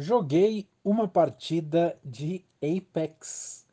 Joguei uma partida de Apex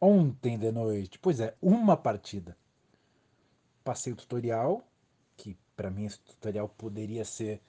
ontem de noite. Pois é, uma partida. Passei o tutorial, que para mim esse tutorial poderia ser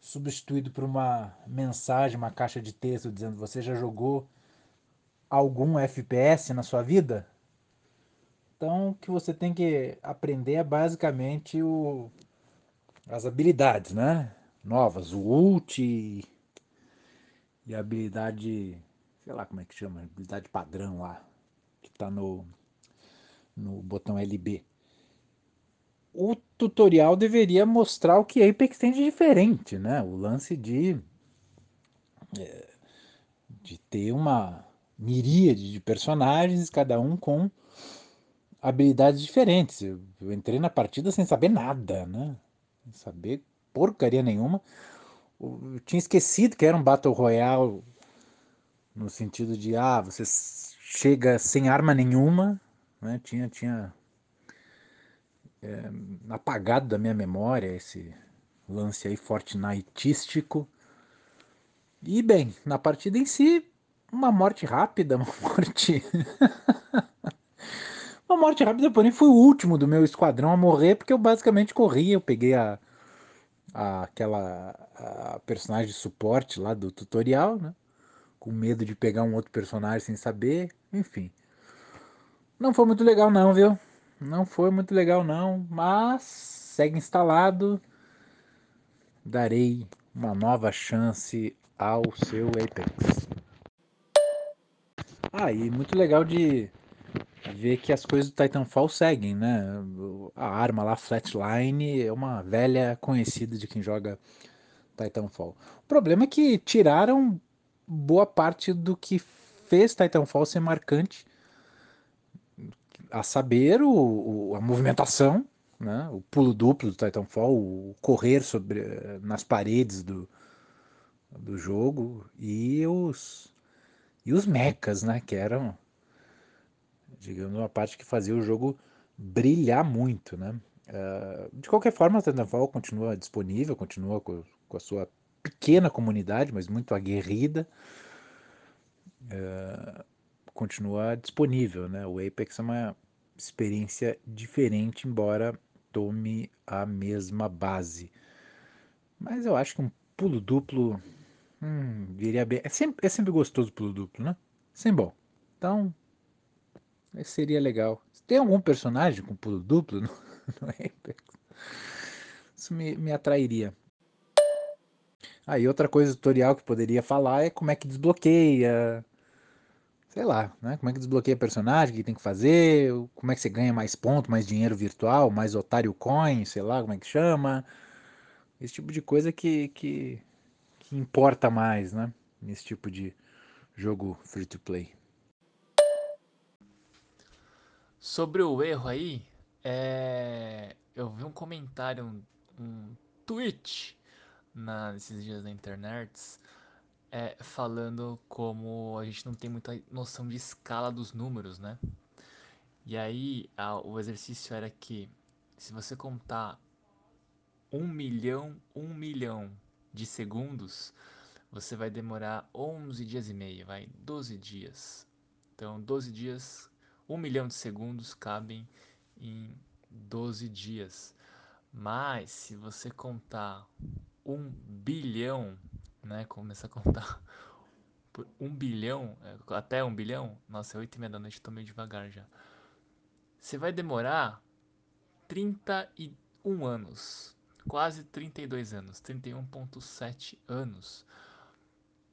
substituído por uma mensagem, uma caixa de texto dizendo você já jogou algum FPS na sua vida? Então, o que você tem que aprender é basicamente o, as habilidades, né? Novas, o ult e a habilidade, sei lá como é que chama, habilidade padrão lá, que está no, no botão LB. O tutorial deveria mostrar o que Apex tem de diferente, né? O lance de, é, de ter uma miríade de personagens, cada um com habilidades diferentes. Eu entrei na partida sem saber nada, né? Sem saber porcaria nenhuma eu tinha esquecido que era um Battle Royale no sentido de, ah, você chega sem arma nenhuma, né? Tinha, tinha é, apagado da minha memória esse lance aí fortnitístico. E bem, na partida em si, uma morte rápida, uma morte. uma morte rápida, porém fui o último do meu esquadrão a morrer, porque eu basicamente corri, eu peguei a, aquela a personagem de suporte lá do tutorial, né? Com medo de pegar um outro personagem sem saber, enfim. Não foi muito legal não, viu? Não foi muito legal não, mas segue instalado. Darei uma nova chance ao seu Apex. Ah, e muito legal de ver que as coisas do Titanfall seguem, né? A arma lá, Flatline, é uma velha conhecida de quem joga Titanfall. O problema é que tiraram boa parte do que fez Titanfall ser marcante, a saber, o, o, a movimentação, né? o pulo duplo do Titanfall, o correr sobre, nas paredes do, do jogo e os, e os mechas, né? que eram digamos, uma parte que fazia o jogo brilhar muito, né? Uh, de qualquer forma, a Titanfall continua disponível, continua com, com, a sua pequena comunidade, mas muito aguerrida, uh, continua disponível, né? O Apex é uma experiência diferente, embora tome a mesma base. Mas eu acho que um pulo duplo hum, viria bem. É sempre, é sempre gostoso pulo duplo, né? Sempre bom. Então, seria legal. Tem algum personagem com pulo duplo no, no Apex? Isso me, me atrairia. Ah, e outra coisa tutorial que poderia falar é como é que desbloqueia. Sei lá, né? Como é que desbloqueia personagem, o que tem que fazer, como é que você ganha mais ponto, mais dinheiro virtual, mais otário coin, sei lá como é que chama. Esse tipo de coisa que, que, que importa mais, né? Nesse tipo de jogo free to play. Sobre o erro aí, é... eu vi um comentário, um, um tweet na, nesses dias na internet é, falando como a gente não tem muita noção de escala dos números, né? E aí a, o exercício era que se você contar um milhão, um milhão de segundos, você vai demorar 11 dias e meio, vai 12 dias. Então 12 dias 1 milhão de segundos cabem em 12 dias. Mas se você contar 1 bilhão, né, começar a contar por 1 bilhão, é, até 1 bilhão, nossa, é 8 e meia da noite, tô meio devagar já. Você vai demorar 31 anos, quase 32 anos, 31.7 anos.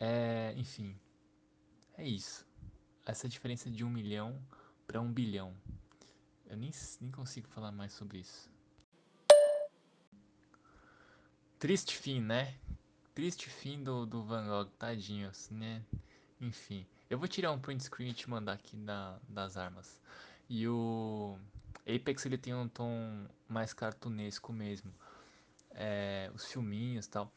É, enfim, é isso. Essa diferença de 1 milhão para um bilhão. Eu nem, nem consigo falar mais sobre isso. Triste fim, né? Triste fim do, do Van Gogh, tadinho, assim, né? Enfim, eu vou tirar um print screen e te mandar aqui da, das armas. E o Apex ele tem um tom mais cartunesco mesmo. É, os filminhos tal.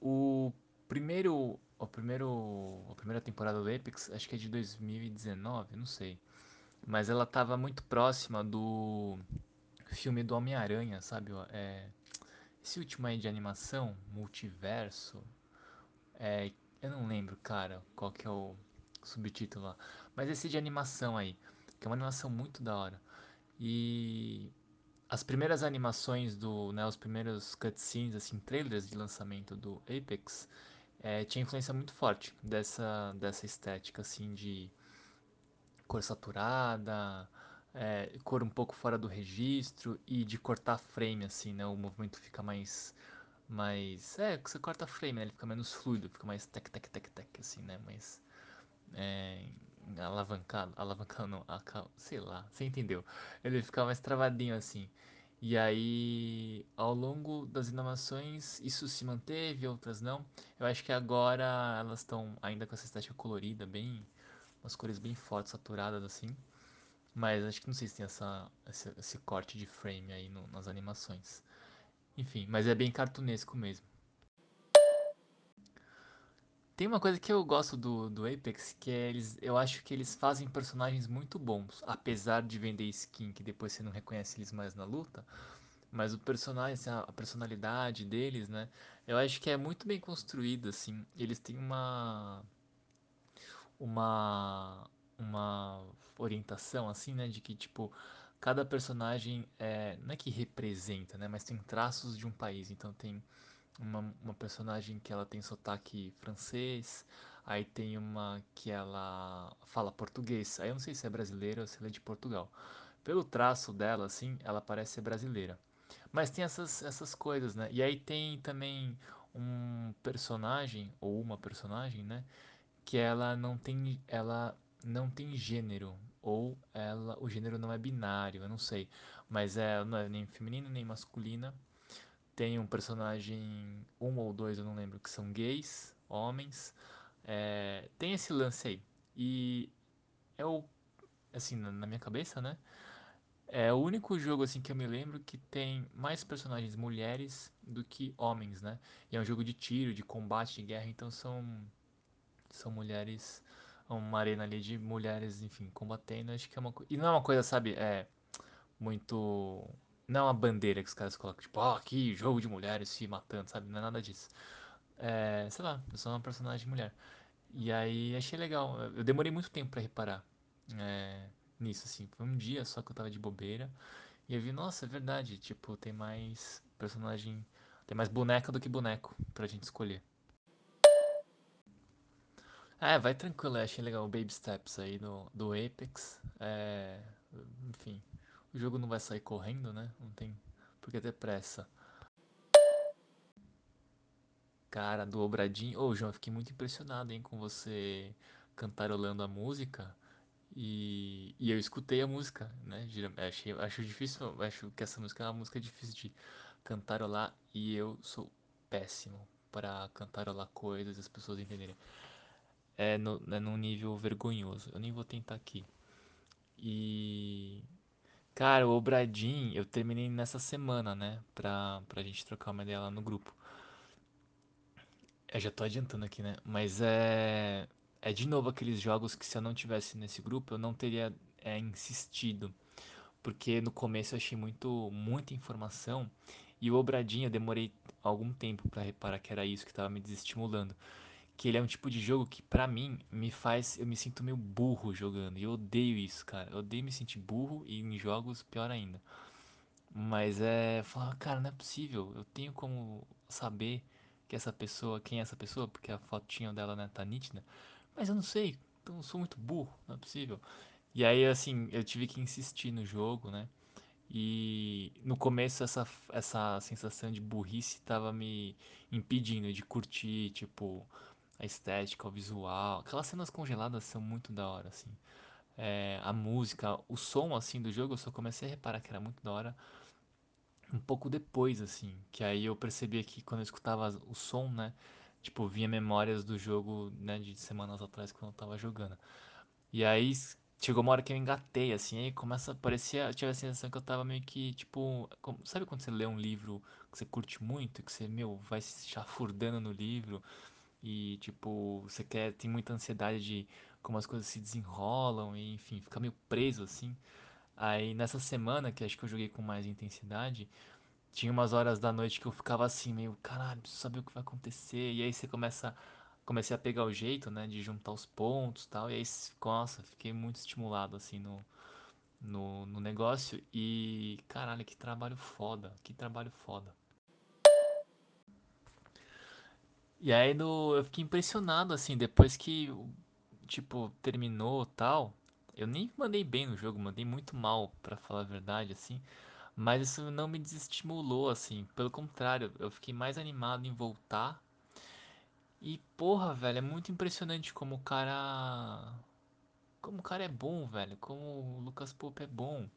O primeiro, o primeiro, a primeira temporada do Apex, acho que é de 2019, não sei. Mas ela tava muito próxima do filme do Homem-Aranha, sabe? É, esse último aí de animação, multiverso, é, Eu não lembro, cara, qual que é o subtítulo lá. Mas esse de animação aí, que é uma animação muito da hora. E as primeiras animações do, né, os primeiros cutscenes, assim, trailers de lançamento do Apex, é, tinha influência muito forte dessa, dessa estética, assim, de cor saturada, é, cor um pouco fora do registro e de cortar frame, assim, né, o movimento fica mais, mais, é, você corta frame, né, ele fica menos fluido, fica mais tec, tec, tec, tec, assim, né, mais é, alavancado, alavancado não, sei lá, você entendeu? Ele fica mais travadinho assim. E aí, ao longo das animações, isso se manteve, outras não. Eu acho que agora elas estão ainda com essa estética colorida, bem, umas cores bem fortes, saturadas assim. Mas acho que não sei se tem essa, esse, esse corte de frame aí no, nas animações. Enfim, mas é bem cartunesco mesmo. Tem uma coisa que eu gosto do, do Apex, que é eles, eu acho que eles fazem personagens muito bons, apesar de vender skin que depois você não reconhece eles mais na luta, mas o personagem, assim, a personalidade deles, né? Eu acho que é muito bem construído, assim. Eles têm uma uma uma orientação assim, né, de que tipo cada personagem é não é que representa, né, mas tem traços de um país. Então tem uma, uma personagem que ela tem sotaque francês, aí tem uma que ela fala português. Aí eu não sei se é brasileira ou se ela é de Portugal. Pelo traço dela, assim, ela parece ser brasileira. Mas tem essas, essas coisas, né? E aí tem também um personagem, ou uma personagem, né? Que ela não tem. Ela não tem gênero. Ou ela. O gênero não é binário, eu não sei. Mas é, não é nem feminino nem masculina tem um personagem, um ou dois, eu não lembro, que são gays, homens. É, tem esse lance aí. E é o. Assim, na minha cabeça, né? É o único jogo assim que eu me lembro que tem mais personagens mulheres do que homens, né? E é um jogo de tiro, de combate, de guerra, então são são mulheres, uma arena ali de mulheres, enfim, combatendo. Acho que é uma coisa. E não é uma coisa, sabe? É muito. Não é uma bandeira que os caras colocam, tipo, ó, oh, aqui, jogo de mulheres se matando, sabe? Não é nada disso. É, sei lá, eu sou uma personagem mulher. E aí achei legal. Eu demorei muito tempo para reparar é, nisso, assim. Foi um dia só que eu tava de bobeira. E eu vi, nossa, é verdade. Tipo, tem mais personagem. Tem mais boneca do que boneco pra gente escolher. É, vai tranquilo, eu achei legal o Baby Steps aí do, do Apex. É, enfim, o jogo não vai sair correndo, né? Não tem por que ter pressa. Cara, do. Ô, João, eu fiquei muito impressionado, hein, com você cantarolando a música. E, e eu escutei a música, né? Achei, acho difícil, acho que essa música é uma música difícil de cantarolar. E eu sou péssimo para cantarolar coisas e as pessoas entenderem. É, no, é num nível vergonhoso. Eu nem vou tentar aqui. E. Cara, o Obradinho, eu terminei nessa semana, né? Pra, pra gente trocar uma ideia lá no grupo. Eu já tô adiantando aqui, né? Mas é. É de novo aqueles jogos que se eu não tivesse nesse grupo, eu não teria é, insistido. Porque no começo eu achei muito, muita informação. E o Obradinho eu demorei algum tempo para reparar que era isso que tava me desestimulando. Que ele é um tipo de jogo que pra mim me faz. Eu me sinto meio burro jogando. E eu odeio isso, cara. Eu odeio me sentir burro e em jogos pior ainda. Mas é. Falar, cara, não é possível. Eu tenho como saber que essa pessoa, quem é essa pessoa, porque a fotinha dela né, tá nítida. Mas eu não sei. Então eu sou muito burro, não é possível. E aí, assim, eu tive que insistir no jogo, né? E no começo essa, essa sensação de burrice tava me impedindo de curtir, tipo, a estética, o visual. Aquelas cenas congeladas são muito da hora, assim. É, a música, o som, assim, do jogo, eu só comecei a reparar que era muito da hora um pouco depois, assim. Que aí eu percebia que quando eu escutava o som, né? Tipo, vinha memórias do jogo, né, de semanas atrás quando eu tava jogando. E aí chegou uma hora que eu engatei, assim, aí começa a parecer, eu tive a sensação que eu tava meio que, tipo, como, sabe quando você lê um livro que você curte muito, que você, meu, vai se chafurdando no livro e, tipo, você quer, tem muita ansiedade de como as coisas se desenrolam e, enfim, fica meio preso, assim. Aí nessa semana, que acho que eu joguei com mais intensidade, tinha umas horas da noite que eu ficava assim, meio, caralho, preciso saber o que vai acontecer. E aí você começa comecei a pegar o jeito, né, de juntar os pontos e tal. E aí, nossa, fiquei muito estimulado, assim, no, no, no negócio. E, caralho, que trabalho foda, que trabalho foda. E aí no, eu fiquei impressionado, assim, depois que, tipo, terminou tal. Eu nem mandei bem no jogo, mandei muito mal, pra falar a verdade, assim. Mas isso não me desestimulou, assim. Pelo contrário, eu fiquei mais animado em voltar. E, porra, velho, é muito impressionante como o cara. Como o cara é bom, velho. Como o Lucas Pope é bom.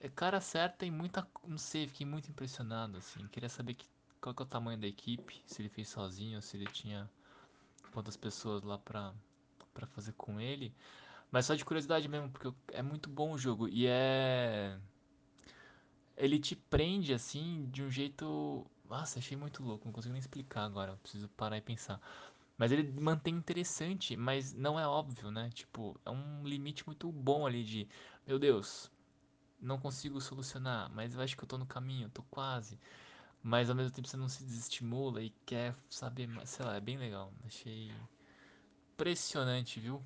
É cara certo e muita. Não sei, fiquei muito impressionado, assim. Queria saber que, qual que é o tamanho da equipe. Se ele fez sozinho, se ele tinha quantas pessoas lá pra, pra fazer com ele. Mas só de curiosidade mesmo, porque é muito bom o jogo. E é. Ele te prende assim de um jeito. Nossa, achei muito louco, não consigo nem explicar agora. Preciso parar e pensar. Mas ele mantém interessante, mas não é óbvio, né? Tipo, é um limite muito bom ali de. Meu Deus, não consigo solucionar, mas eu acho que eu tô no caminho, tô quase. Mas ao mesmo tempo você não se desestimula e quer saber mais. Sei lá, é bem legal. Achei impressionante, viu?